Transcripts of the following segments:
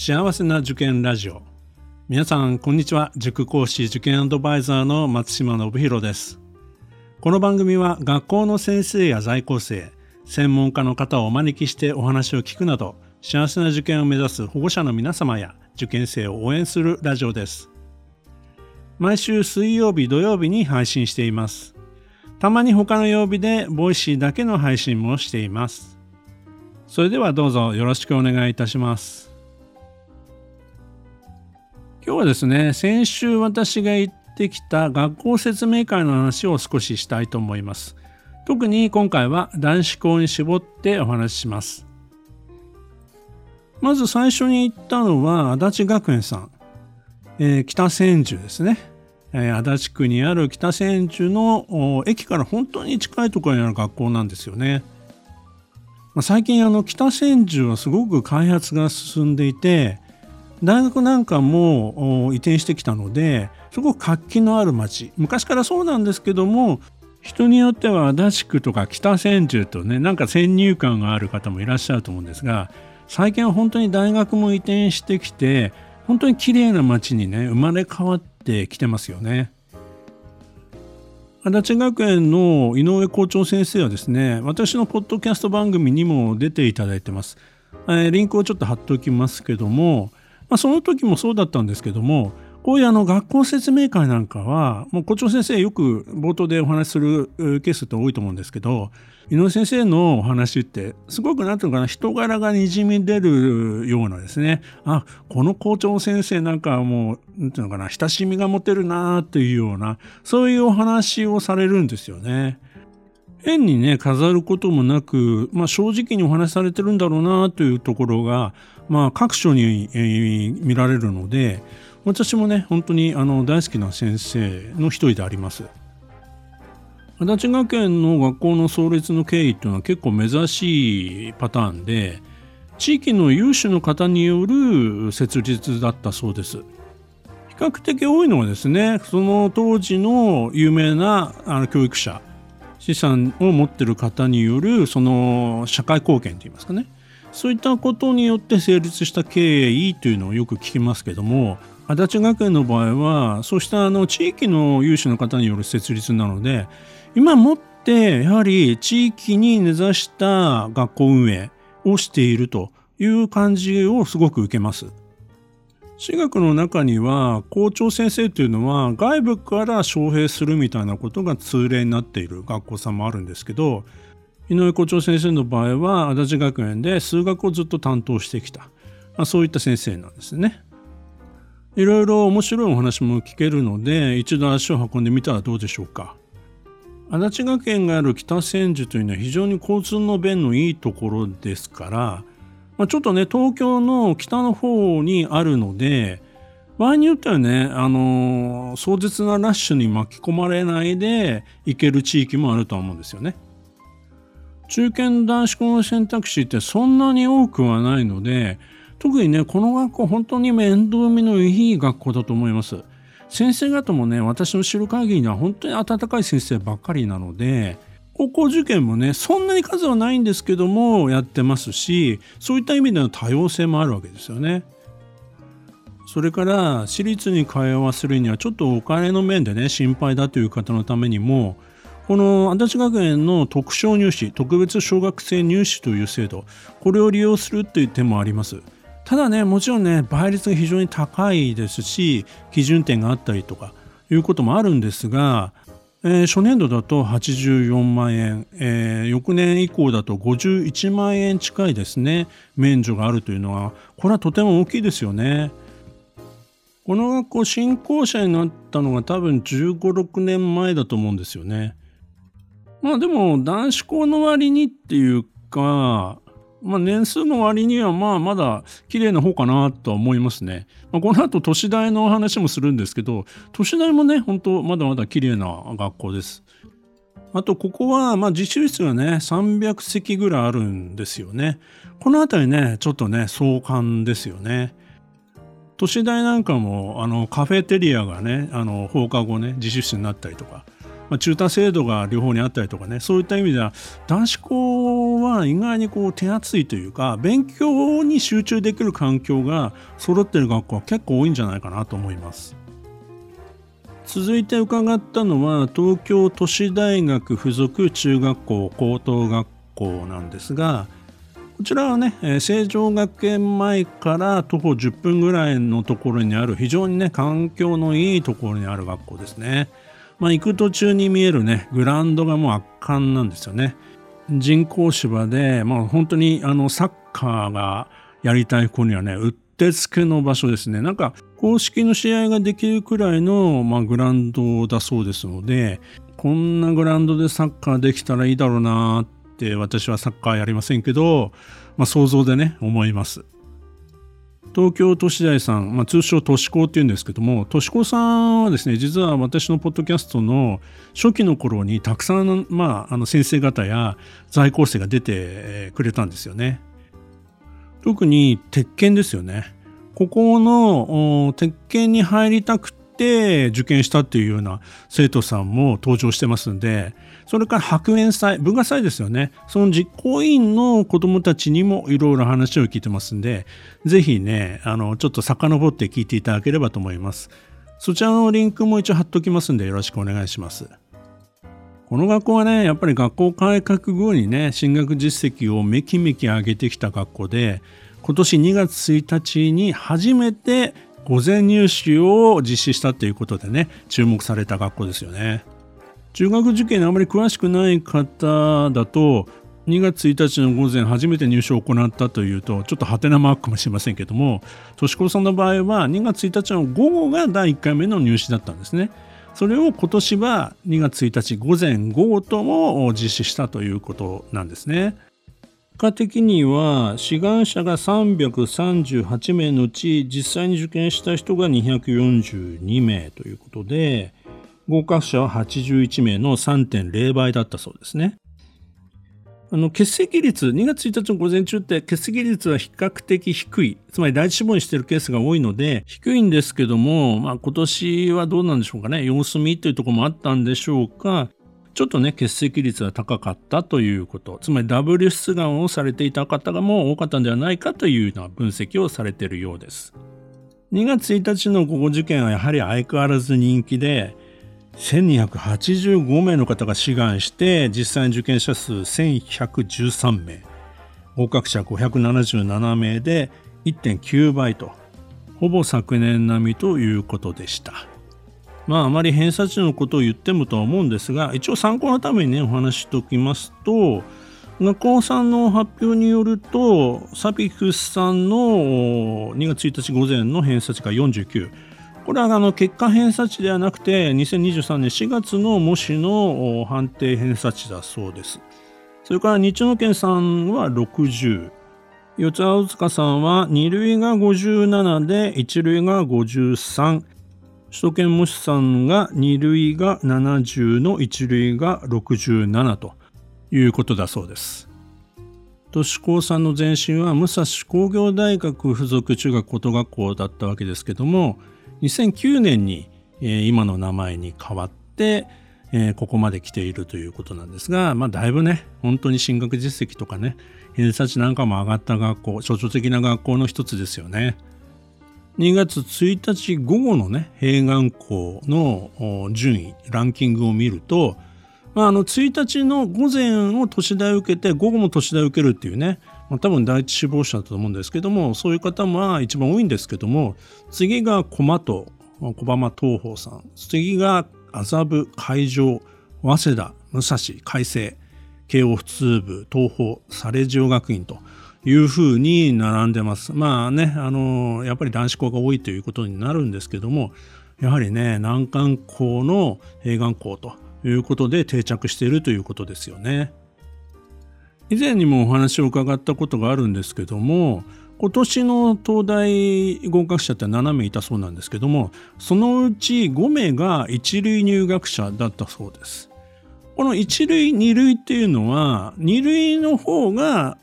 幸せな受験ラジオ。皆さんこんにちは。塾講師受験アドバイザーの松島信弘です。この番組は学校の先生や在校生専門家の方をお招きしてお話を聞くなど幸せな受験を目指す保護者の皆様や受験生を応援するラジオです。毎週水曜日土曜日に配信しています。たまに他の曜日でボイシーだけの配信もしています。それではどうぞよろしくお願いいたします。今日はですね先週私が言ってきた学校説明会の話を少ししたいと思います。特に今回は男子校に絞ってお話しします。まず最初に言ったのは足立学園さん、えー、北千住ですね、えー、足立区にある北千住の駅から本当に近いところにある学校なんですよね、ま、最近あの北千住はすごく開発が進んでいて大学なんかも移転してきたのですごく活気のある街昔からそうなんですけども人によっては足立区とか北千住とねなんか先入観がある方もいらっしゃると思うんですが最近は本当に大学も移転してきて本当に綺麗な街にね生まれ変わってきてますよね。足立学園の井上校長先生はですね私のポッドキャスト番組にも出ていただいてます。えー、リンクをちょっと貼っておきますけども、まあ、その時もそうだったんですけどもこういうあの学校説明会なんかはもう校長先生よく冒頭でお話しするケースって多いと思うんですけど井上先生のお話ってすごく何ていうのかな人柄がにじみ出るようなですねあこの校長先生なんかもう何ていうのかな親しみが持てるなというようなそういうお話をされるんですよね。変にね飾ることもなく、まあ、正直にお話しされてるんだろうなというところが、まあ、各所に、えー、見られるので私もね本当にあの大好きな先生の一人であります。足立学園の学校の創立の経緯っていうのは結構珍しいパターンで地域の有志の方による設立だったそうです。比較的多いのはですねその当時の有名なあの教育者資産を持ってる方によるその社会貢献といいますかねそういったことによって成立した経緯というのをよく聞きますけども足立学園の場合はそうしたあの地域の有志の方による設立なので今もってやはり地域に根ざした学校運営をしているという感じをすごく受けます。私学の中には校長先生というのは外部から招聘するみたいなことが通例になっている学校さんもあるんですけど井上校長先生の場合は足立学園で数学をずっと担当してきた、まあ、そういった先生なんですね。いろいろ面白いお話も聞けるので一度足を運んでみたらどうでしょうか。足立学園がある北千住というのは非常に交通の便のいいところですから、まあ、ちょっとね東京の北の方にあるので場合によってはね、あのー、壮絶なラッシュに巻き込まれないで行ける地域もあるとは思うんですよね。中堅男子校の選択肢ってそんなに多くはないので特にねこの学校本当に面倒見のいい学校だと思います。先生方もね私の知る限りには本当に温かい先生ばっかりなので高校受験もねそんなに数はないんですけどもやってますしそういった意味での多様性もあるわけですよね。それから私立に通わせるにはちょっとお金の面でね心配だという方のためにもこの足立学園の特賞入試特別小学生入試という制度これを利用するという点もあります。ただねもちろんね倍率が非常に高いですし基準点があったりとかいうこともあるんですが、えー、初年度だと84万円、えー、翌年以降だと51万円近いですね免除があるというのはこれはとても大きいですよね。この学校新校舎になったのが多分15、6年前だと思うんですよね。まあでも男子校の割にっていうか、まあ、年数の割にはまあまだ綺麗な方かなとは思いますね。まあ、この後都市大の話もするんですけど都市大もね本当まだまだ綺麗な学校です。あとここはまあ実習室がね300席ぐらいあるんですよね。この辺りねちょっとね壮観ですよね。都市大なんかもあのカフェテリアがねあの放課後ね自習室になったりとかまあ、中途制度が両方にあったりとかねそういった意味では男子校は意外にこう手厚いというか勉強に集中できる環境が揃ってる学校は結構多いんじゃないかなと思います。続いて伺ったのは東京都市大学附属中学校高等学校なんですがこちらはね成城学園前から徒歩10分ぐらいのところにある非常にね環境のいいところにある学校ですね。まあ、行く途中に見えるねグラウンドがもう圧巻なんですよね。人工芝で、まあ、本当にあのサッカーがやりたい子にはねうってつけの場所ですね。なんか公式の試合ができるくらいの、まあ、グラウンドだそうですのでこんなグラウンドでサッカーできたらいいだろうなって私はサッカーやりませんけど、まあ、想像でね思います。東京都市大さん、まあ、通称都市高っていうんですけども都市高さんはですね実は私のポッドキャストの初期の頃にたくさん、まあ、あの先生方や在校生が出てくれたんですよね。特に鉄拳ですよね。ここの鉄拳に入りたくて受験したっていうような生徒さんも登場してますんでそれから白煙祭文化祭ですよね。その実行委員の子どもたちにもいろいろ話を聞いてますんで是非ねあのちょっと遡って聞いていただければと思います。そちらのリンクも一応貼っときますんでよろしくお願いします。この学校はねやっぱり学校改革後にね進学実績をめきめき上げてきた学校で今年2月1日に初めて午前入試を実施したということでね注目された学校ですよね中学受験にあまり詳しくない方だと2月1日の午前初めて入試を行ったというとちょっとハテナマークかもしれませんけども年子さんの場合は2月1日の午後が第1回目の入試だったんですねそれを今年は2月1日午前午後とも実施したということなんですね。果的には志願者が338名のうち実際に受験した人が242名ということで合格者は81名の3.0倍だったそうですね。あの欠席率2月1日の午前中って欠席率は比較的低い。つまり第一志望にしているケースが多いので低いんですけども、まあ、今年はどうなんでしょうかね。様子見というところもあったんでしょうか。ちょっとね、欠席率が高かったということ、つまりダブル出願をされていた方がもう多かったんではないかというような分析をされているようです。2月1日の午後受験はやはり相変わらず人気で、1285名の方が志願して、実際に受験者数1113名、合格者577名で1.9倍と、ほぼ昨年並みということでした。まああまり偏差値のことを言ってもとは思うんですが一応参考のためにねお話ししておきますと学校さんの発表によるとサピクスさんの2月1日午前の偏差値が49これはあの結果偏差値ではなくて2023年4月の模試の判定偏差値だそうです。それから日野県さんは60四つ青塚さんは2類が57で1類が53首都圏模試さんが2類が70の1類が67ということだそうです。都市高さんの前身は武蔵工業大学附属中学高等学校だったわけですけども2009年に、今の名前に変わって、ここまで来ているということなんですが、まあ、だいぶね本当に進学実績とかね偏差値なんかも上がった学校象徴的な学校の一つですよね。2月1日午後のね、併願校の順位、ランキングを見ると、まあ、あの1日の午前を都市大受けて午後も都市大受けるっていうね、まあ、多分第一志望者だと思うんですけどもそういう方も一番多いんですけども次が駒と小浜東宝さん次が麻布海上早稲田武蔵海星慶応普通部東宝サレジオ学院というふうに並んでます。まあね、あの、やっぱり男子校が多いということになるんですけども、やはりね、難関校の併願校ということで定着しているということですよね。以前にもお話を伺ったことがあるんですけども、今年の東大合格者って7名いたそうなんですけども、そのうち5名が一類入学者だったそうです。この一類、二類っていうのは、二類の方が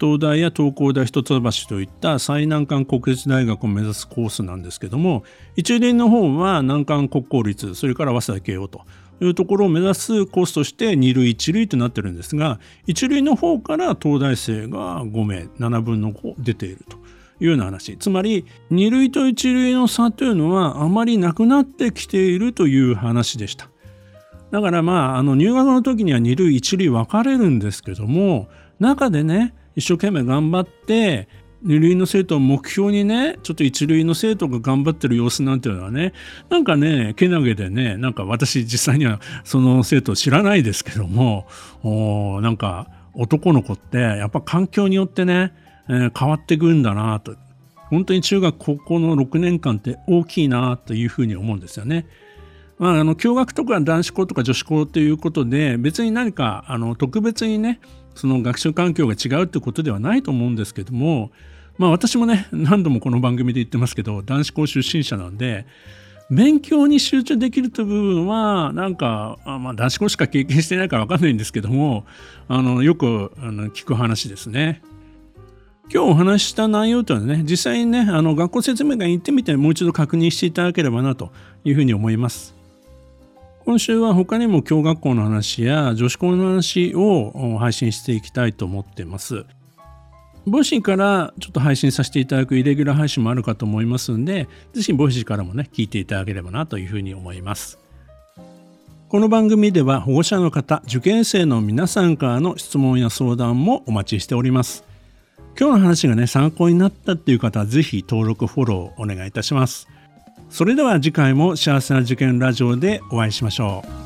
東大や東工大一橋といった最難関国立大学を目指すコースなんですけども一輪の方は難関国公立それから早稲田慶応というところを目指すコースとして2類1類となってるんですが1類の方から東大生が5名7分の5出ているというような話。つまり2類と1類の差というのはあまりなくなってきているという話でした。だからまああの入学の時には2類1類分かれるんですけども中でね一生懸命頑張って二類の生徒を目標にねちょっと一類の生徒が頑張ってる様子なんていうのはねなんかねけなげでねなんか私実際にはその生徒を知らないですけどもおなんか男の子ってやっぱ環境によってね、えー、変わってくんだなと本当に中学高校の6年間って大きいなというふうに思うんですよね。まあ、あの共学とか男子校とか女子校ということで別に何かあの特別にねその学習環境が違うってことではないと思うんですけどもまあ私もね何度もこの番組で言ってますけど男子校出身者なんで勉強に集中できるという部分はなんか、まあ、男子校しか経験してないから分かんないんですけどもあのよくあの聞く話ですね。今日お話しした内容というのはね実際にねあの学校説明会に行ってみてもう一度確認していただければなというふうに思います。今週は他にも共学校の話や女子校の話を配信していきたいと思ってます。ボイシーからちょっと配信させていただくイレギュラー配信もあるかと思いますんで、ぜひボイシーからもね、聞いていただければなというふうに思います。この番組では保護者の方、受験生の皆さんからの質問や相談もお待ちしております。今日の話がね、参考になったっていう方はぜひ登録、フォローお願いいたします。それでは次回も幸せな受験ラジオでお会いしましょう。